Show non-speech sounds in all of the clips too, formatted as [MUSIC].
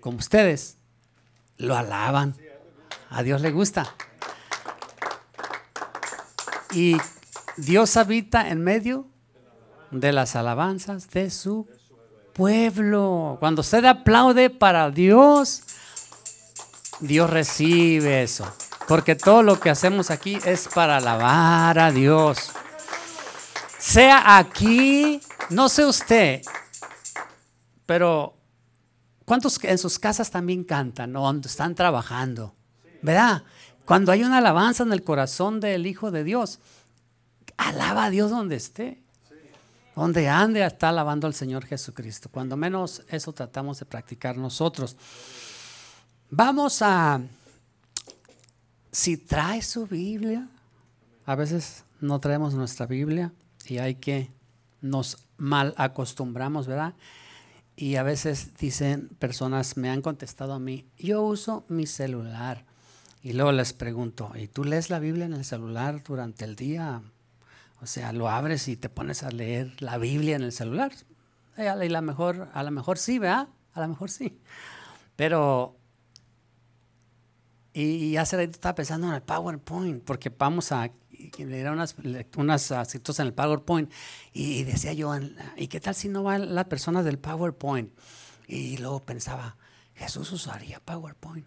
como ustedes, lo alaban. A Dios le gusta. Y Dios habita en medio de las alabanzas de su pueblo. Cuando usted aplaude para Dios, Dios recibe eso. Porque todo lo que hacemos aquí es para alabar a Dios. Sea aquí, no sé usted, pero ¿cuántos en sus casas también cantan o están trabajando? ¿Verdad? Cuando hay una alabanza en el corazón del Hijo de Dios, alaba a Dios donde esté. Donde ande está alabando al Señor Jesucristo. Cuando menos eso tratamos de practicar nosotros. Vamos a si trae su Biblia, a veces no traemos nuestra Biblia y hay que nos mal acostumbramos, ¿verdad? Y a veces dicen personas, me han contestado a mí, yo uso mi celular. Y luego les pregunto, ¿y tú lees la Biblia en el celular durante el día? O sea, lo abres y te pones a leer la Biblia en el celular. Y mejor, a lo mejor sí, ¿verdad? A lo mejor sí. Pero y, hace rato estaba pensando en el PowerPoint, porque vamos a leer unas, unas en el PowerPoint. Y, decía yo, ¿y qué tal si no van las personas del PowerPoint? Y luego pensaba, Jesús usaría PowerPoint.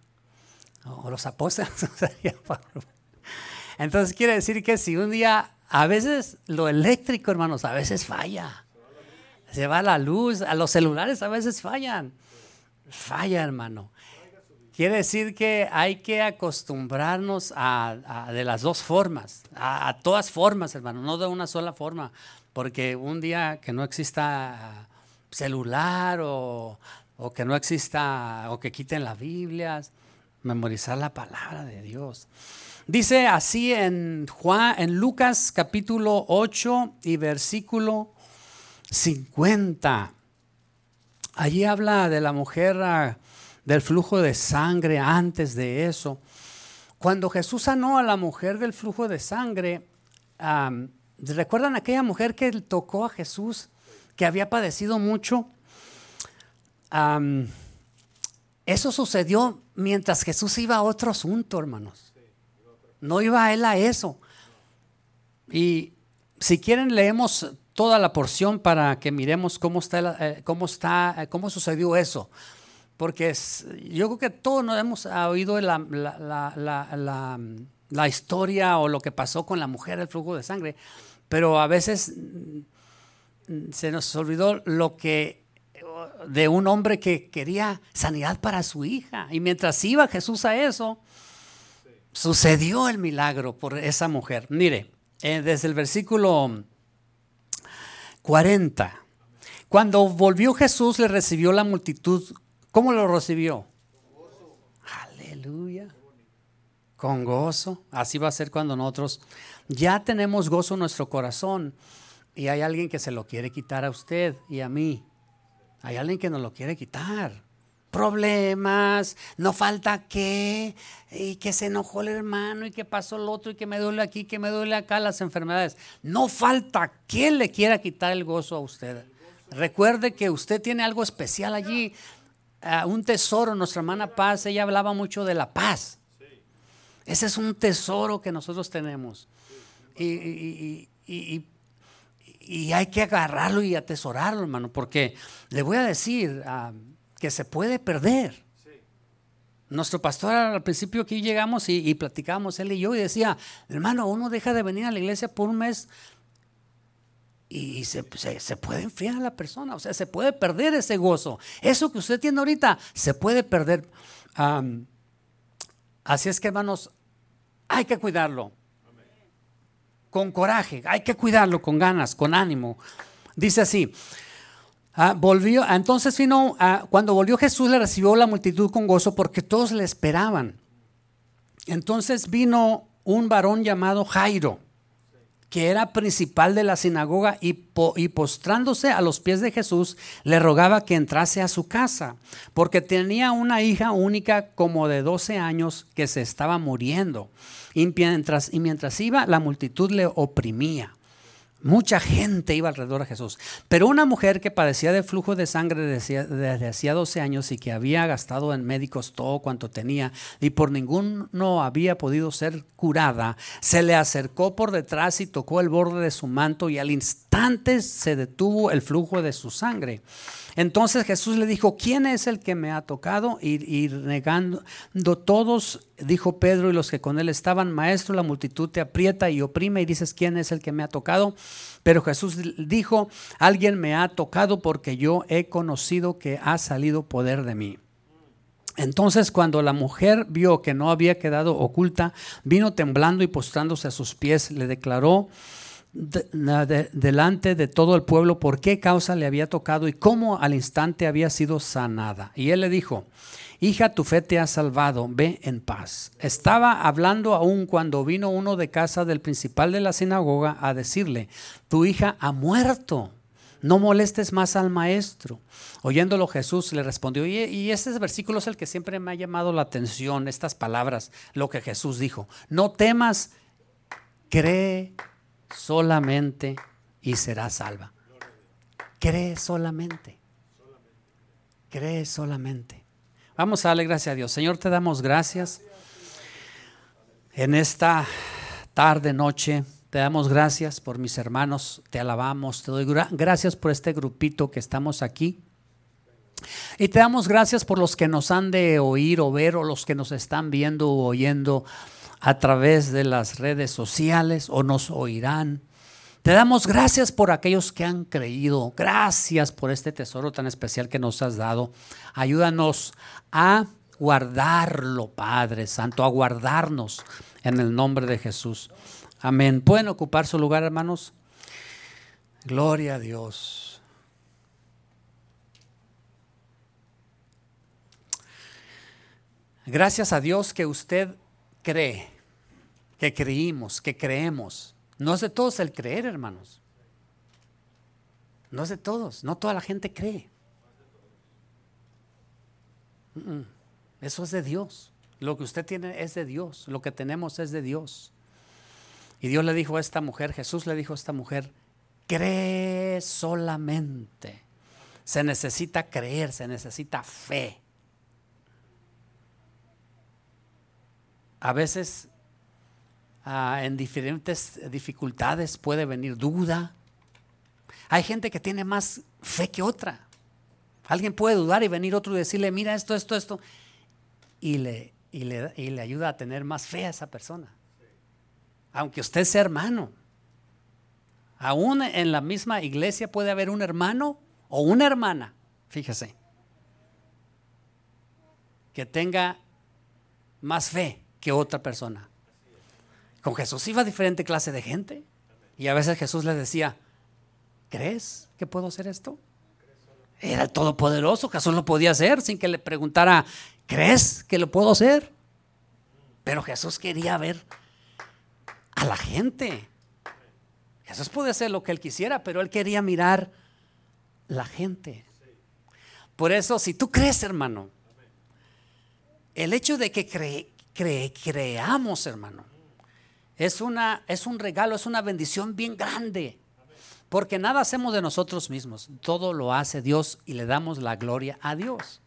O, los apóstoles [LAUGHS] usarían PowerPoint. Entonces quiere decir que si un día, a veces lo eléctrico, hermanos, a veces falla. Se va la luz, a los celulares a veces fallan. Falla, hermano. Quiere decir que hay que acostumbrarnos a, de las dos formas, a, todas formas, hermano, no de una sola forma, porque un día que no exista celular o, que no exista o que quiten las Biblias, memorizar la palabra de Dios. Dice así en Juan, en Lucas capítulo 8 y versículo 50. Allí habla de la mujer ah, del flujo de sangre antes de eso. Cuando Jesús sanó a la mujer del flujo de sangre, ¿recuerdan aquella mujer que tocó a Jesús, que había padecido mucho? eso sucedió mientras Jesús iba a otro asunto, hermanos. No iba él a eso. Y si quieren leemos toda la porción para que miremos cómo está, eh, cómo está, eh, cómo sucedió eso porque yo creo que todos nos hemos oído la, la, historia o lo que pasó con la mujer del flujo de sangre, pero a veces mm, se nos olvidó lo que de un hombre que quería sanidad para su hija. Y mientras iba Jesús a eso, sucedió el milagro por esa mujer. Mire, eh, desde el versículo 40. Cuando volvió Jesús, le recibió la multitud ¿Cómo lo recibió? Aleluya. Con gozo. Así va a ser cuando nosotros ya tenemos gozo en nuestro corazón y hay alguien que se lo quiere quitar a usted y a mí. Hay alguien que nos lo quiere quitar. Problemas, no falta qué, y que se enojó el hermano, y que pasó el otro, y que me duele aquí, que me duele acá, las enfermedades. No falta quién le quiera quitar el gozo a usted. Recuerde que usted tiene algo especial allí un tesoro. Nuestra hermana Paz, ella hablaba mucho de la paz. Ese es un tesoro que nosotros tenemos. Y, hay que agarrarlo y atesorarlo, hermano, porque le voy a decir ah, que se puede perder. Nuestro pastor al principio aquí llegamos y, y platicábamos él y yo y decía, hermano, uno deja de venir a la iglesia por un mes y se, puede enfriar a la persona, o sea, se puede perder ese gozo. Eso que usted tiene ahorita se puede perder. así es que, hermanos, hay que cuidarlo. Con coraje, hay que cuidarlo con ganas, con ánimo. Dice así. Ah, volvió, entonces vino, ah, cuando volvió Jesús le recibió la multitud con gozo porque todos le esperaban. Entonces vino un varón llamado Jairo que era principal de la sinagoga, y, postrándose a los pies de Jesús, le rogaba que entrase a su casa, porque tenía una hija única como de 12 años que se estaba muriendo. Y mientras, y mientras iba, la multitud le oprimía. Mucha gente iba alrededor de Jesús. Pero una mujer que padecía de flujo de sangre desde hacía 12 años y que había gastado en médicos todo cuanto tenía y por ninguno había podido ser curada, se le acercó por detrás y tocó el borde de su manto y al instante se detuvo el flujo de su sangre. Entonces Jesús le dijo, ¿quién es el que me ha tocado? Y, negando todos, dijo Pedro y los que con él estaban, maestro, la multitud te aprieta y oprime y dices, ¿quién es el que me ha tocado? Pero Jesús dijo, alguien me ha tocado porque yo he conocido que ha salido poder de mí. Entonces cuando la mujer vio que no había quedado oculta, vino temblando y postrándose a sus pies, le declaró, delante de todo el pueblo por qué causa le había tocado y cómo al instante había sido sanada. Y él le dijo, hija, tu fe te ha salvado, ve en paz. Estaba hablando aún cuando vino uno de casa del principal de la sinagoga a decirle, tu hija ha muerto, no molestes más al maestro. Oyéndolo Jesús le respondió, y, y este versículo es el que siempre me ha llamado la atención, estas palabras, lo que Jesús dijo, no temas, cree solamente y será salva. Cree solamente. Cree solamente. Vamos a darle gracias a Dios. Señor, te damos gracias en esta tarde, noche. Te damos gracias por mis hermanos, te alabamos, te doy gracias por este grupito que estamos aquí. Y te damos gracias por los que nos han de oír o ver o los que nos están viendo o oyendo a través de las redes sociales o nos oirán. Te damos gracias por aquellos que han creído. Gracias por este tesoro tan especial que nos has dado. Ayúdanos a guardarlo, Padre Santo, a guardarnos en el nombre de Jesús. Amén. ¿Pueden ocupar su lugar, hermanos? Gloria a Dios. Gracias a Dios que usted cree que creímos, que creemos. No es de todos el creer, hermanos. No es de todos, no toda la gente cree. Eso es de Dios. Lo que usted tiene es de Dios, lo que tenemos es de Dios. Y Dios le dijo a esta mujer, Jesús le dijo a esta mujer, cree solamente. Se necesita creer, se necesita fe. A veces Ah, en diferentes dificultades puede venir duda. Hay gente que tiene más fe que otra. Alguien puede dudar y venir otro y decirle, mira esto, esto, esto. Y le, y le, y le ayuda a tener más fe a esa persona. Aunque usted sea hermano. Aún en la misma iglesia puede haber un hermano o una hermana, fíjese, que tenga más fe que otra persona. Con Jesús iba diferente clase de gente. Y a veces Jesús les decía, ¿crees que puedo hacer esto? Era el Todopoderoso, Jesús lo podía hacer sin que le preguntara, ¿crees que lo puedo hacer? Pero Jesús quería ver a la gente. Jesús podía hacer lo que él quisiera, pero él quería mirar la gente. Por eso, si tú crees, hermano, el hecho de que creamos, hermano, es, una, es un regalo, es una bendición bien grande. Porque nada hacemos de nosotros mismos, todo lo hace Dios y le damos la gloria a Dios.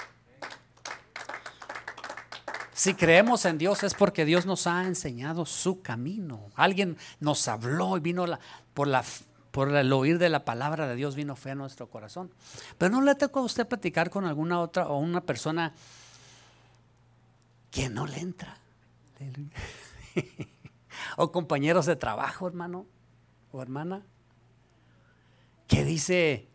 Si creemos en Dios es porque Dios nos ha enseñado su camino. Alguien nos habló y vino la, por, la, por el oír de la palabra de Dios vino fe a nuestro corazón. Pero no le tocó a usted platicar con alguna otra o una persona que no le entra. [LAUGHS] o compañeros de trabajo, hermano o hermana, que dice,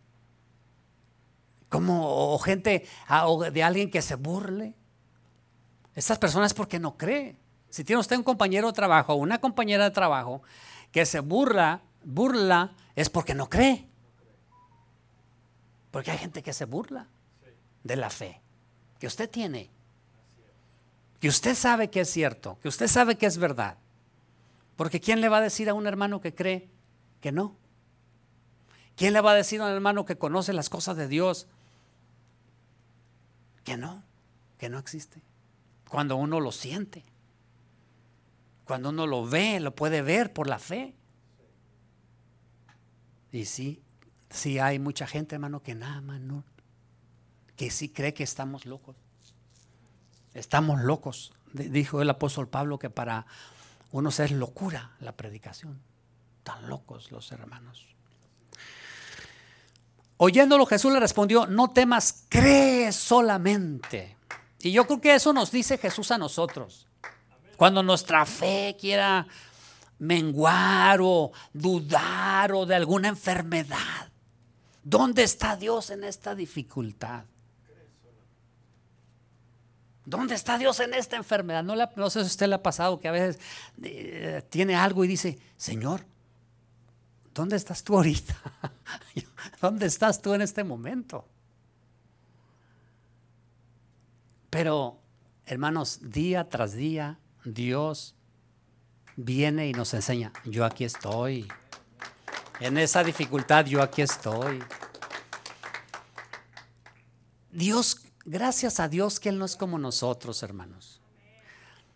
como, o gente, o de alguien que se burle. Estas personas porque no cree. Si tiene usted un compañero de trabajo o una compañera de trabajo que se burla, burla, es porque no cree. Porque hay gente que se burla de la fe que usted tiene. Que usted sabe que es cierto, que usted sabe que es verdad. Porque ¿quién le va a decir a un hermano que cree que no? ¿Quién le va a decir a un hermano que conoce las cosas de Dios que no, que no existe? Cuando uno lo siente, cuando uno lo ve, lo puede ver por la fe. Y sí, sí hay mucha gente, hermano, que nada más que sí cree que estamos locos. Estamos locos. Dijo el apóstol Pablo que para unos es locura la predicación. Tan locos los hermanos. Oyéndolo Jesús le respondió, no temas, cree solamente. Y yo creo que eso nos dice Jesús a nosotros. Cuando nuestra fe quiera menguar o dudar o de alguna enfermedad. ¿Dónde está Dios en esta dificultad? ¿Dónde está Dios en esta enfermedad? No, sé si usted le ha pasado que a veces eh, tiene algo y dice, Señor, ¿dónde estás tú ahorita? [LAUGHS] ¿Dónde estás tú en este momento? Pero, hermanos, día tras día, Dios viene y nos enseña, yo aquí estoy. En esa dificultad yo aquí estoy. Dios, gracias a Dios que Él no es como nosotros, hermanos.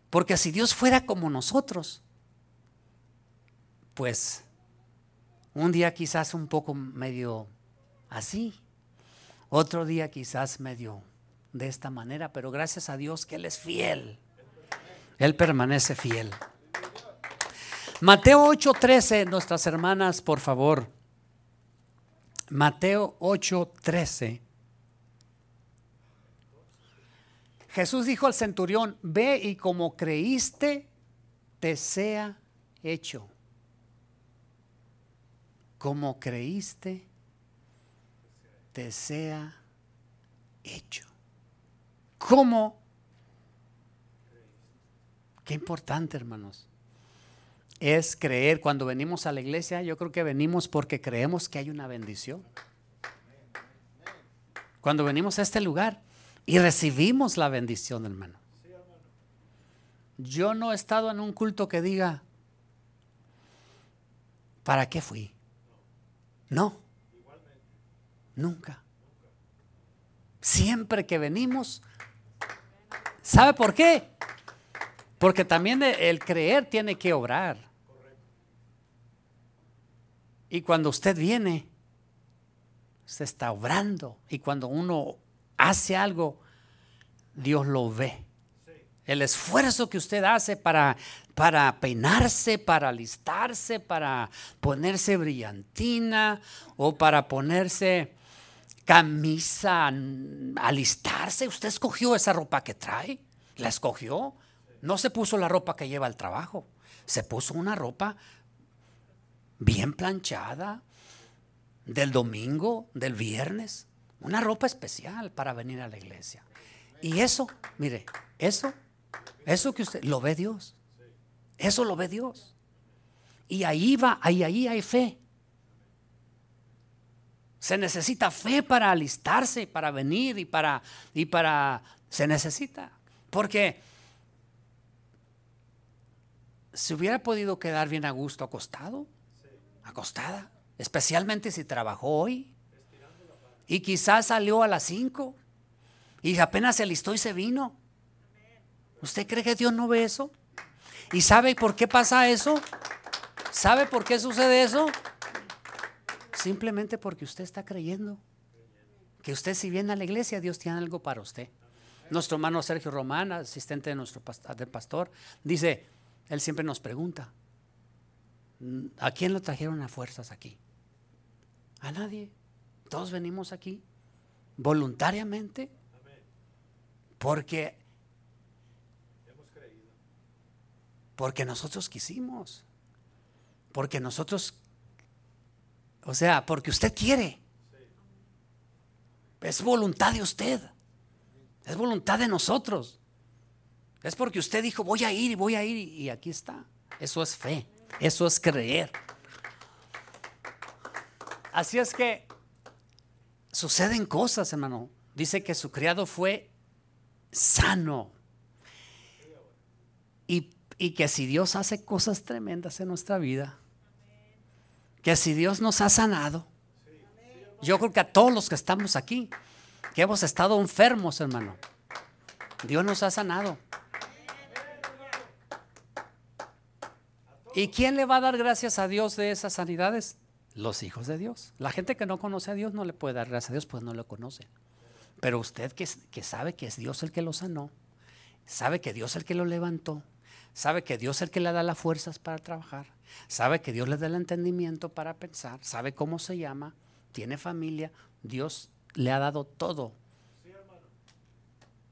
Porque si Dios fuera como nosotros, pues un día quizás un poco medio así, otro día quizás medio de esta manera, pero gracias a Dios que Él es fiel. Él permanece fiel. Mateo 8:13, nuestras hermanas, por favor. Mateo 8:13. Jesús dijo al centurión, ve y como creíste, te sea hecho. Como creíste, te sea hecho. ¿Cómo? Qué importante, hermanos es creer. Cuando venimos a la iglesia, yo creo que venimos porque creemos que hay una bendición. Cuando venimos a este lugar y recibimos la bendición, hermano. Yo no he estado en un culto que diga, ¿para qué fui? No. Nunca. Siempre que venimos, ¿sabe por qué? Porque también el creer tiene que obrar. Y cuando usted viene, usted está obrando. Y cuando uno hace algo, Dios lo ve. El esfuerzo que usted hace para, para peinarse, para alistarse, para ponerse brillantina o para ponerse camisa, alistarse. Usted escogió esa ropa que trae, la escogió. No se puso la ropa que lleva al trabajo, se puso una ropa bien planchada, del domingo, del viernes, una ropa especial para venir a la iglesia. Y eso, mire, eso, eso que usted lo ve Dios. Eso lo ve Dios. Y ahí va, ahí, ahí hay fe. Se necesita fe para alistarse, para venir y para, y para, se necesita. Porque se hubiera podido quedar bien a gusto acostado acostada, especialmente si trabajó hoy. Y quizás salió a las 5 y apenas se alistó y se vino. ¿Usted cree que Dios no ve eso? ¿Y sabe por qué pasa eso? ¿Sabe por qué sucede eso? Simplemente porque usted está creyendo que usted si viene a la iglesia, Dios tiene algo para usted. Nuestro hermano Sergio Román, asistente de nuestro del pastor, dice, él siempre nos pregunta, ¿A quién lo trajeron a fuerzas aquí? A nadie. Todos venimos aquí voluntariamente porque porque nosotros quisimos. Porque nosotros o sea, porque usted quiere. Es voluntad de usted. Es voluntad de nosotros. Es porque usted dijo, voy a ir y voy a ir y aquí está. Eso es fe. Eso es creer. Así es que suceden cosas, hermano. Dice que su criado fue sano. Y, y, que si Dios hace cosas tremendas en nuestra vida, que si Dios nos ha sanado, yo creo que a todos los que estamos aquí, que hemos estado enfermos, hermano, Dios nos ha sanado. ¿Y quién le va a dar gracias a Dios de esas sanidades? Los hijos de Dios. La gente que no conoce a Dios no le puede dar gracias a Dios, pues no lo conoce. Pero usted que, que sabe que es Dios el que lo sanó, sabe que Dios es el que lo levantó, sabe que Dios es el que le da las fuerzas para trabajar, sabe que Dios le da el entendimiento para pensar, sabe cómo se llama, tiene familia, Dios le ha dado todo.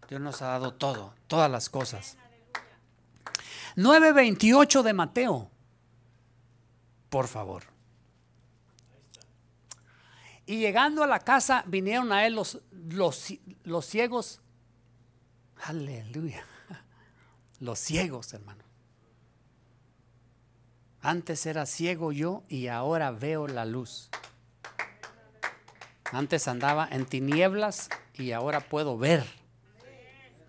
Dios nos ha dado todo, todas las cosas. 9.28 de Mateo, por favor. Y llegando a la casa vinieron a él los, los, los ciegos. Aleluya. [LAUGHS] Los ciegos, hermano. Antes era ciego yo y ahora veo la luz. Antes andaba en tinieblas y ahora puedo ver.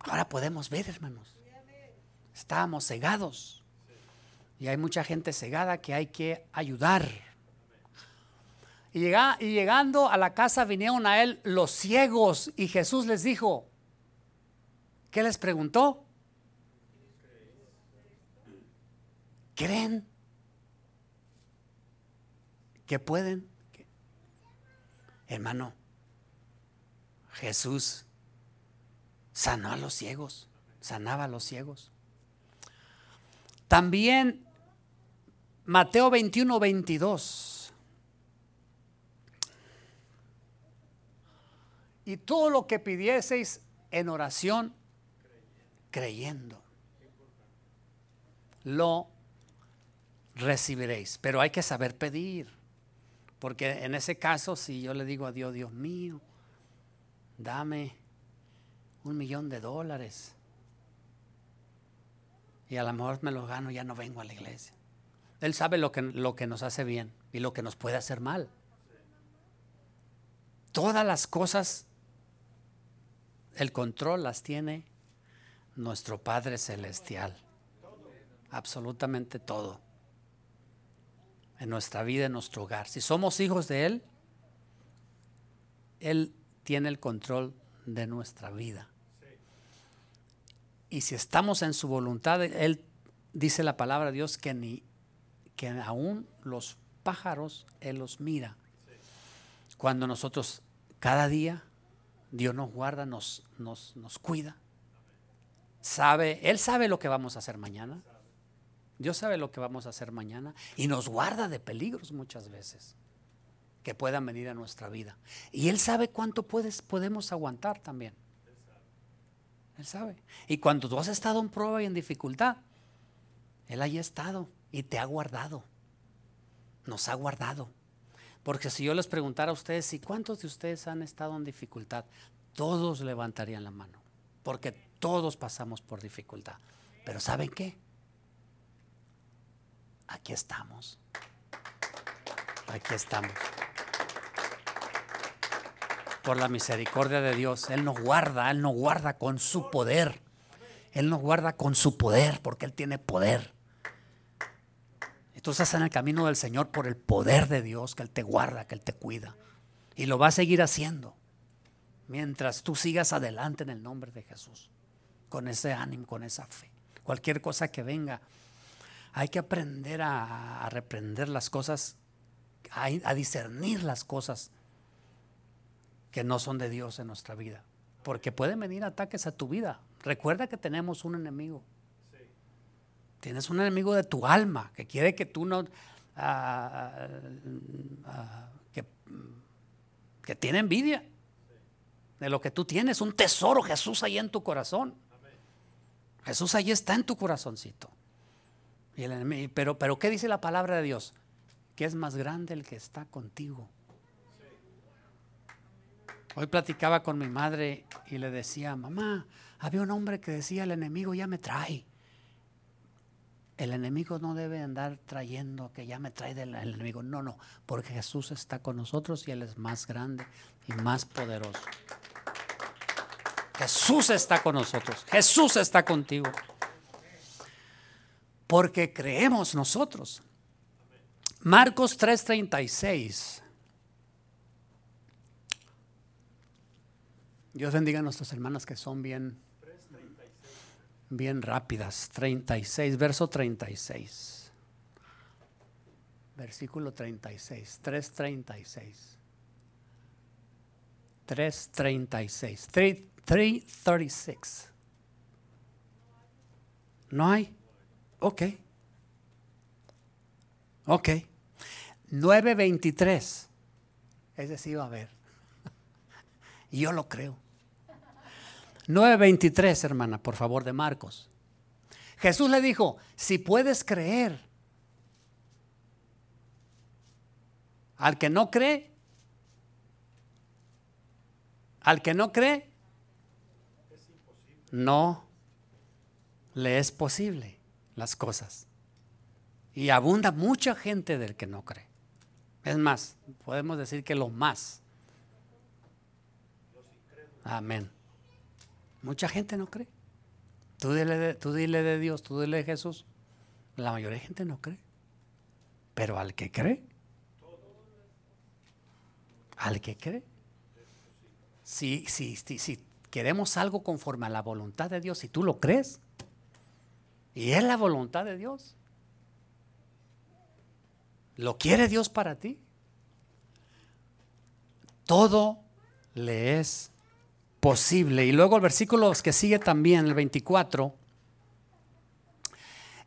Ahora podemos ver, hermanos. Estábamos cegados. Y hay mucha gente cegada que hay que ayudar. Y, y llegando a la casa vinieron a él los ciegos y Jesús les dijo, ¿qué les preguntó? ¿Creen que pueden? Hermano, Jesús sanó a los ciegos, sanaba a los ciegos. También Mateo 21, 22. Y todo lo que pidieseis en oración, creyendo, lo recibiréis. Pero hay que saber pedir. Porque en ese caso, si yo le digo a Dios, Dios mío, dame un millón de dólares. Y a lo mejor me los gano, ya no vengo a la iglesia. Él sabe lo que, lo que nos hace bien y lo que nos puede hacer mal. Todas las cosas, el control las tiene nuestro Padre Celestial. Absolutamente todo en nuestra vida, en nuestro hogar. Si somos hijos de Él, Él tiene el control de nuestra vida. Y si estamos en su voluntad, Él dice la palabra de Dios que ni que aún los pájaros Él los mira. Cuando nosotros cada día Dios nos guarda, nos, nos, nos cuida. Sabe, Él sabe lo que vamos a hacer mañana. Dios sabe lo que vamos a hacer mañana y nos guarda de peligros muchas veces que puedan venir a nuestra vida. Y Él sabe cuánto puedes, podemos aguantar también. Él sabe. Y cuando tú has estado en prueba y en dificultad, Él haya estado y te ha guardado. Nos ha guardado. Porque si yo les preguntara a ustedes, ¿y cuántos de ustedes han estado en dificultad? Todos levantarían la mano. Porque todos pasamos por dificultad. Pero ¿saben qué? aquí estamos. Aquí estamos. Por la misericordia de Dios, Él nos guarda, Él nos guarda con su poder. Él nos guarda con su poder, porque Él tiene poder. Tú estás en el camino del Señor por el poder de Dios, que Él te guarda, que Él te cuida. Y lo va a seguir haciendo mientras tú sigas adelante en el nombre de Jesús, con ese ánimo, con esa fe. Cualquier cosa que venga, hay que aprender a, reprender las cosas, a, discernir las cosas que no son de Dios en nuestra vida. Porque pueden venir ataques a tu vida. Recuerda que tenemos un enemigo. Tienes un enemigo de tu alma que quiere que tú no... Ah, ah, ah, que, tiene envidia de lo que tú tienes. Un tesoro Jesús ahí en tu corazón. Jesús ahí está en tu corazoncito pero, pero ¿qué dice la palabra de Dios? Que es más grande el que está contigo. Hoy platicaba con mi madre y le decía, mamá, había un hombre que decía, el enemigo ya me trae. El enemigo no debe andar trayendo que ya me trae del enemigo. No, no, porque Jesús está con nosotros y Él es más grande y más poderoso. Jesús está con nosotros. Jesús está contigo porque creemos nosotros. Marcos 3:36. Dios bendiga a nuestras hermanas que son bien, bien rápidas. 36, verso 36. versículo 36, 336. 336, 336. ¿No hay? Ok. Ok. 923. Ese sí va a. Y [LAUGHS] yo lo creo. 9.23, hermana, por favor, de Marcos. Jesús le dijo, si puedes creer, al que no cree, al que no cree, no le es posible las cosas. Y abunda mucha gente del que no cree. Es más, podemos decir que lo más. Amén. Mucha gente no cree. Tú dile, de, tú dile de Dios, tú dile de Jesús. La mayoría de gente no cree. Pero al que cree, al que cree, si, si, si, si queremos algo conforme a la voluntad de Dios, si tú lo crees, y es la voluntad de Dios, ¿lo quiere Dios para ti? Todo le es posible. Y luego el versículo que sigue también, el 24.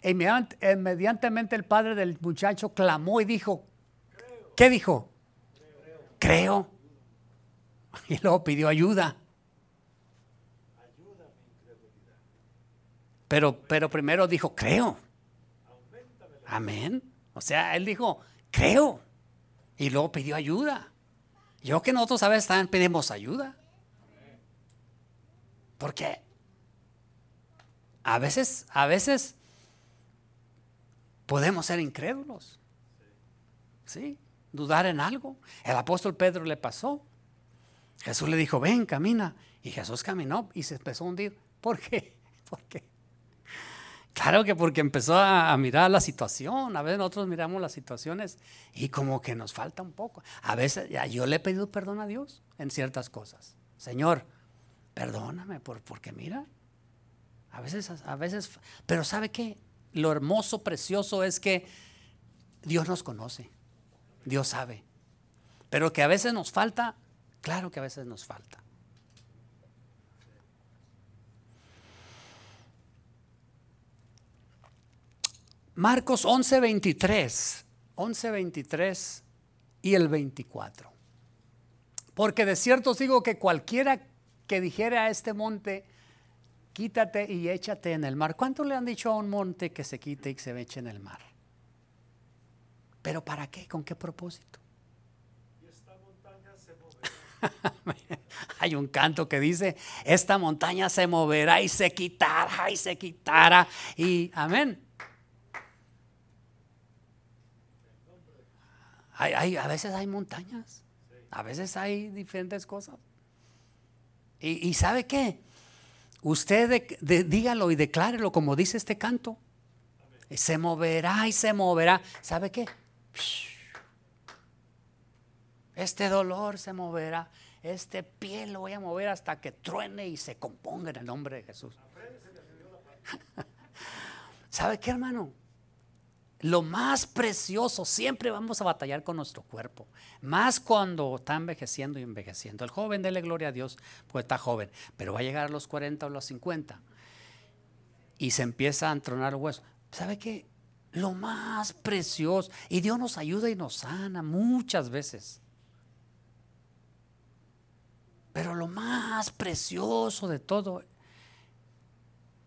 Inmediatamente el padre del muchacho clamó y dijo, ¿qué dijo? Creo. [LAUGHS] Y luego pidió ayuda. Pero, pero primero dijo, creo. Amén. O sea, él dijo, creo. Y luego pidió ayuda. Yo que nosotros a veces también pedimos ayuda. Porque a veces, a veces podemos ser incrédulos. ¿Sí? Dudar en algo. El apóstol Pedro le pasó. Jesús le dijo, ven, camina. Y Jesús caminó y se empezó a hundir. ¿Por qué? [LAUGHS] ¿Por qué? Claro que porque empezó a, mirar la situación. A veces nosotros miramos las situaciones y como que nos falta un poco. A veces yo le he pedido perdón a Dios en ciertas cosas. Señor, perdóname, por, porque mira, a veces, a veces, pero ¿sabe qué? Lo hermoso, precioso es que Dios nos conoce, Dios sabe, pero que a veces nos falta, claro que a veces nos falta. Marcos 11, 23, 11, 23 y el 24. Porque de cierto os digo que cualquiera que dijera a este monte, quítate y échate en el mar. ¿Cuánto le han dicho a un monte que se quite y se eche en el mar? ¿Pero para qué? ¿Con qué propósito? Y esta montaña se moverá. Hay un canto que dice, esta montaña se moverá y se quitará y se quitará. Y amén. Hay, a veces hay montañas, a veces hay diferentes cosas. ¿Y, sabe qué? Usted dígalo y declárelo como dice este canto. Se moverá y se moverá. ¿Sabe qué? Este dolor se moverá. Este pie lo voy a mover hasta que truene y se componga en el nombre de Jesús. [LAUGHS] ¿Sabe qué, hermano? Lo más precioso, siempre vamos a batallar con nuestro cuerpo, más cuando está envejeciendo y envejeciendo. El joven, dele gloria a Dios, pues está joven, pero va a llegar a los 40 o los 50 y se empieza a entronar el hueso. ¿Sabe qué? Lo más precioso, y Dios nos ayuda y nos sana muchas veces. Pero lo más precioso de todo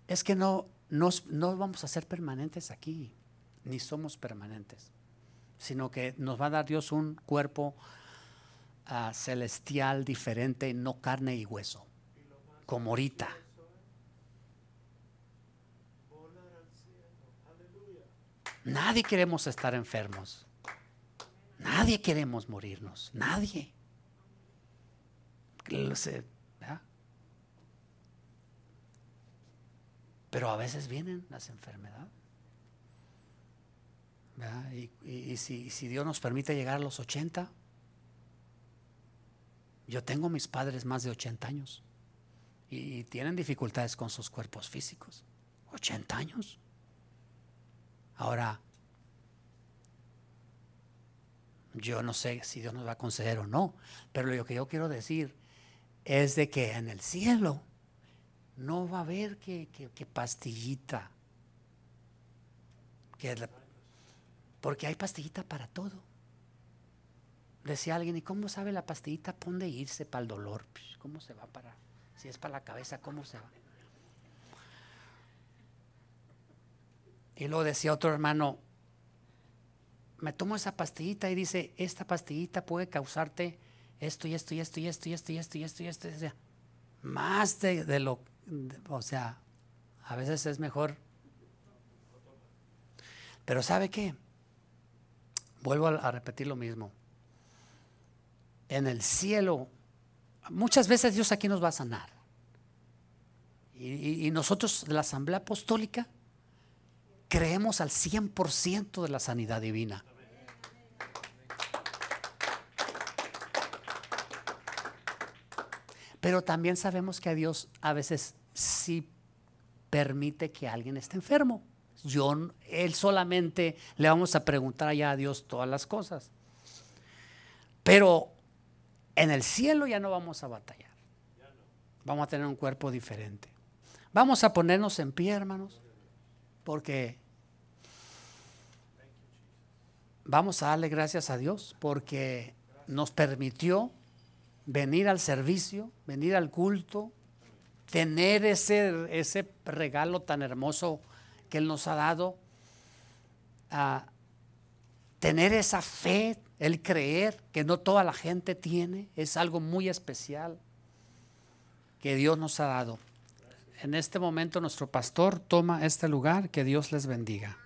es que no, no vamos a ser permanentes aquí ni somos permanentes, sino que nos va a dar Dios un cuerpo ah, celestial diferente, no carne y hueso, como ahorita. Nadie queremos estar enfermos. Nadie queremos morirnos. Nadie. Pero a veces vienen las enfermedades. Y, si, Dios nos permite llegar a los 80, yo tengo mis padres más de 80 años y, tienen dificultades con sus cuerpos físicos. 80 años. Ahora, Yo no sé si Dios nos va a conceder o no, pero lo que yo quiero decir es de que en el cielo no va a haber que, pastillita. Porque hay pastillita para todo. Decía alguien, ¿y cómo sabe la pastillita? Pon de irse para el dolor. Pues, ¿Cómo se va para? Si es para la cabeza, ¿cómo se va? Y luego decía otro hermano, me tomo esa pastillita y dice, esta pastillita puede causarte esto y esto y esto y esto y esto y esto y esto y esto. Y esto. Más de, lo, o sea, a veces es mejor. Pero ¿sabe qué? Vuelvo a repetir lo mismo. En el cielo, muchas veces Dios aquí nos va a sanar. Y, nosotros de la Asamblea Apostólica creemos al 100% de la sanidad divina. Pero también sabemos que a Dios a veces sí permite que alguien esté enfermo. Yo, él solamente le vamos a preguntar allá a Dios todas las cosas. Pero en el cielo ya no vamos a batallar. Vamos a tener un cuerpo diferente. Vamos a ponernos en pie, hermanos, porque vamos a darle gracias a Dios porque nos permitió venir al servicio, venir al culto, tener ese, ese regalo tan hermoso que Él nos ha dado, a tener esa fe, el creer que no toda la gente tiene, es algo muy especial que Dios nos ha dado. En este momento nuestro pastor toma este lugar, que Dios les bendiga.